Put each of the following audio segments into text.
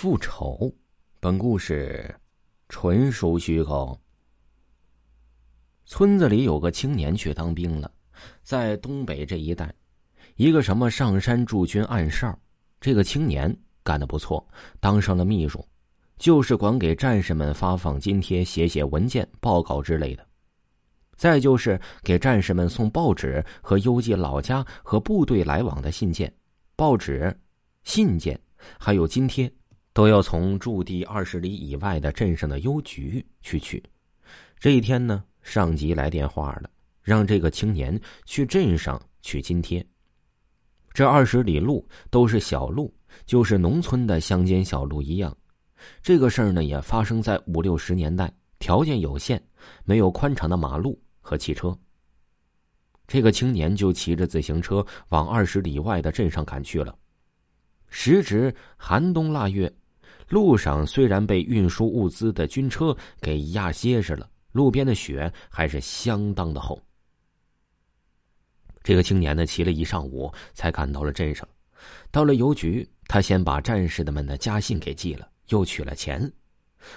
复仇，本故事纯属虚构。村子里有个青年去当兵了，在东北这一带，一个什么上山驻军暗哨，这个青年干的不错，当上了秘书，就是管给战士们发放津贴、写写文件、报告之类的。再就是给战士们送报纸和邮寄老家和部队来往的信件、报纸、信件，还有津贴。都要从驻地二十里以外的镇上的邮局去取。这一天呢，上级来电话了，让这个青年去镇上取津贴。这二十里路都是小路，就是农村的乡间小路一样。这个事儿呢，也发生在五六十年代，条件有限，没有宽敞的马路和汽车。这个青年就骑着自行车往二十里外的镇上赶去了。时值寒冬腊月。路上虽然被运输物资的军车给压结实了，路边的雪还是相当的厚。这个青年呢，骑了一上午才赶到了镇上。到了邮局，他先把战士的们的家信给寄了，又取了钱，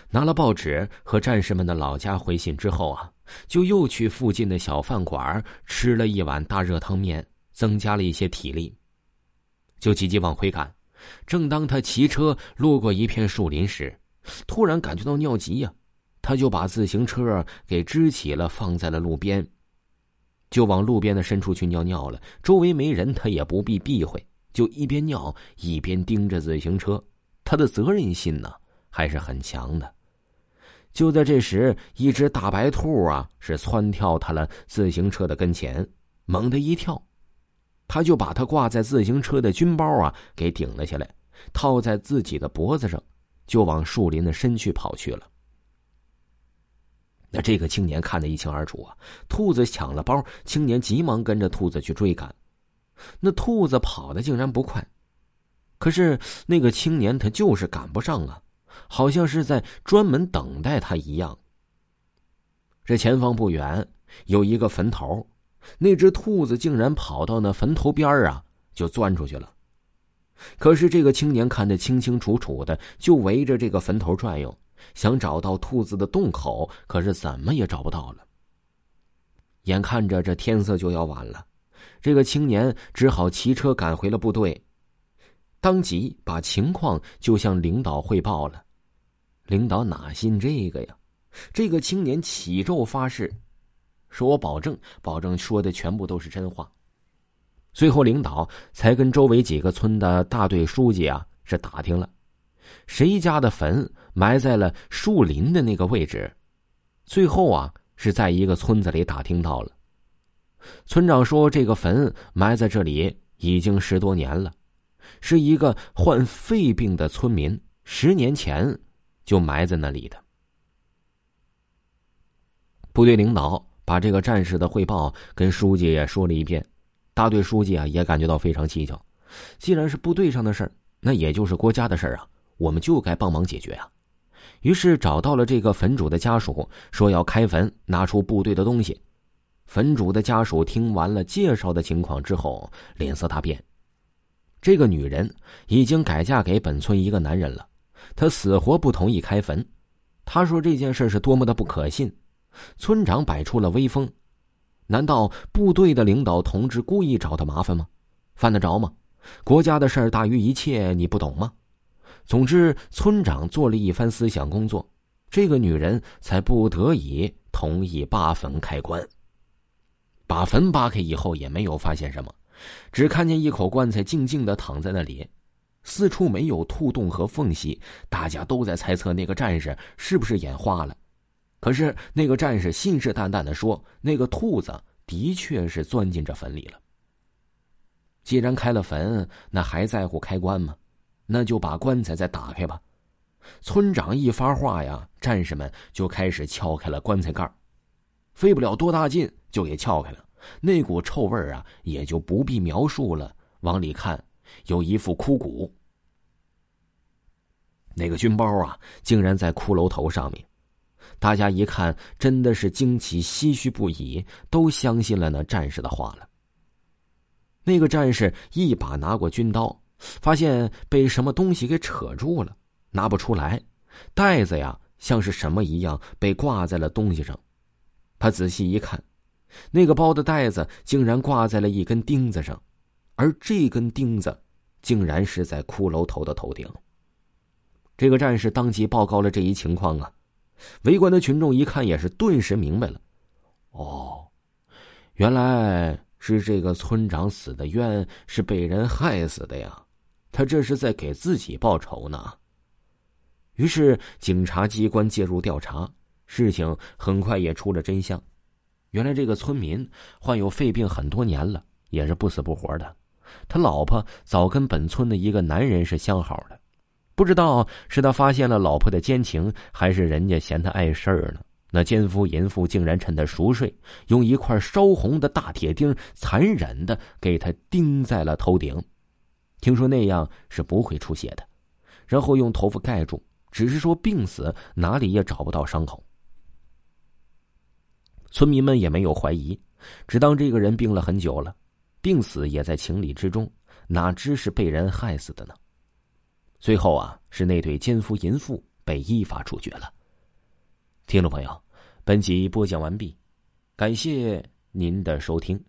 拿了报纸和战士们的老家回信之后啊，就又去附近的小饭馆吃了一碗大热汤面，增加了一些体力，就急急往回赶。正当他骑车路过一片树林时，突然感觉到尿急呀，他就把自行车给支起了，放在了路边，就往路边的深处去尿尿了。周围没人，他也不必避讳，就一边尿一边盯着自行车。他的责任心呢还是很强的。就在这时，一只大白兔啊是窜跳他了自行车的跟前，猛地一跳。他就把他挂在自行车的军包啊给顶了下来，套在自己的脖子上，就往树林的深处跑去了。那这个青年看得一清二楚啊，兔子抢了包，青年急忙跟着兔子去追赶。那兔子跑的竟然不快，可是那个青年他就是赶不上啊，好像是在专门等待他一样。这前方不远有一个坟头。那只兔子竟然跑到那坟头边啊，就钻出去了。可是这个青年看得清清楚楚的，就围着这个坟头转悠，想找到兔子的洞口，可是怎么也找不到了。眼看着这天色就要晚了，这个青年只好骑车赶回了部队，当即把情况就向领导汇报了。领导哪信这个呀？这个青年起咒发誓。说我保证，保证说的全部都是真话。最后，领导才跟周围几个村的大队书记啊是打听了，谁家的坟埋在了树林的那个位置。最后啊是在一个村子里打听到了，村长说这个坟埋在这里已经十多年了，是一个患肺病的村民十年前就埋在那里的。部队领导。把这个战士的汇报跟书记也说了一遍，大队书记啊也感觉到非常蹊跷。既然是部队上的事儿，那也就是国家的事儿啊，我们就该帮忙解决啊。于是找到了这个坟主的家属，说要开坟，拿出部队的东西。坟主的家属听完了介绍的情况之后，脸色大变。这个女人已经改嫁给本村一个男人了，她死活不同意开坟。她说这件事是多么的不可信。村长摆出了威风，难道部队的领导同志故意找他麻烦吗？犯得着吗？国家的事儿大于一切，你不懂吗？总之，村长做了一番思想工作，这个女人才不得已同意扒坟开棺。把坟扒开以后，也没有发现什么，只看见一口棺材静静的躺在那里，四处没有兔洞和缝隙。大家都在猜测那个战士是不是眼花了。可是那个战士信誓旦旦的说：“那个兔子的确是钻进这坟里了。既然开了坟，那还在乎开棺吗？那就把棺材再打开吧。”村长一发话呀，战士们就开始撬开了棺材盖费不了多大劲就给撬开了。那股臭味啊，也就不必描述了。往里看，有一副枯骨，那个军包啊，竟然在骷髅头上面。大家一看，真的是惊奇、唏嘘不已，都相信了那战士的话了。那个战士一把拿过军刀，发现被什么东西给扯住了，拿不出来，袋子呀像是什么一样被挂在了东西上。他仔细一看，那个包的袋子竟然挂在了一根钉子上，而这根钉子竟然是在骷髅头的头顶。这个战士当即报告了这一情况啊！围观的群众一看也是顿时明白了，哦，原来是这个村长死的冤，是被人害死的呀！他这是在给自己报仇呢。于是警察机关介入调查，事情很快也出了真相。原来这个村民患有肺病很多年了，也是不死不活的。他老婆早跟本村的一个男人是相好的，不知道是他发现了老婆的奸情，还是人家嫌他碍事儿呢。那奸夫淫妇竟然趁他熟睡，用一块烧红的大铁钉残忍的给他钉在了头顶。听说那样是不会出血的，然后用头发盖住，只是说病死哪里也找不到伤口。村民们也没有怀疑，只当这个人病了很久了，病死也在情理之中，哪知是被人害死的呢？最后啊，是那对奸夫淫妇被依法处决了。听众朋友，本集播讲完毕，感谢您的收听。